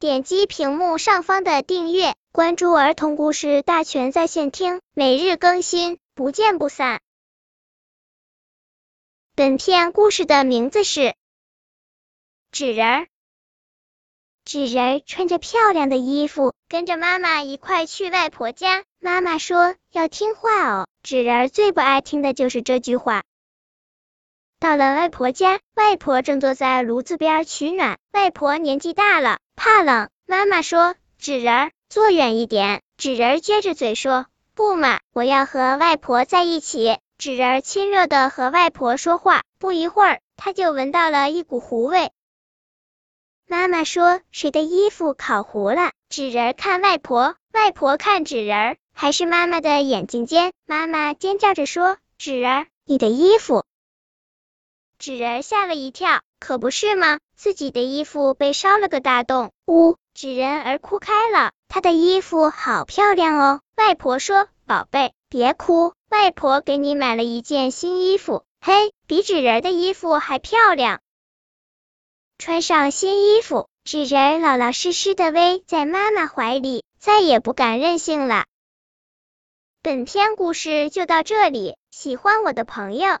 点击屏幕上方的订阅，关注儿童故事大全在线听，每日更新，不见不散。本片故事的名字是纸人。纸人穿着漂亮的衣服，跟着妈妈一块去外婆家。妈妈说要听话哦。纸人最不爱听的就是这句话。到了外婆家，外婆正坐在炉子边取暖。外婆年纪大了，怕冷。妈妈说：“纸人坐远一点。”纸人撅着嘴说：“不嘛，我要和外婆在一起。”纸人亲热的和外婆说话，不一会儿，他就闻到了一股糊味。妈妈说：“谁的衣服烤糊了？”纸人看外婆，外婆看纸人，还是妈妈的眼睛尖。妈妈尖叫着说：“纸人，你的衣服。”纸人吓了一跳，可不是吗？自己的衣服被烧了个大洞，呜！纸人儿哭开了，他的衣服好漂亮哦。外婆说：“宝贝，别哭，外婆给你买了一件新衣服，嘿，比纸人的衣服还漂亮。”穿上新衣服，纸人老老实实的偎在妈妈怀里，再也不敢任性了。本篇故事就到这里，喜欢我的朋友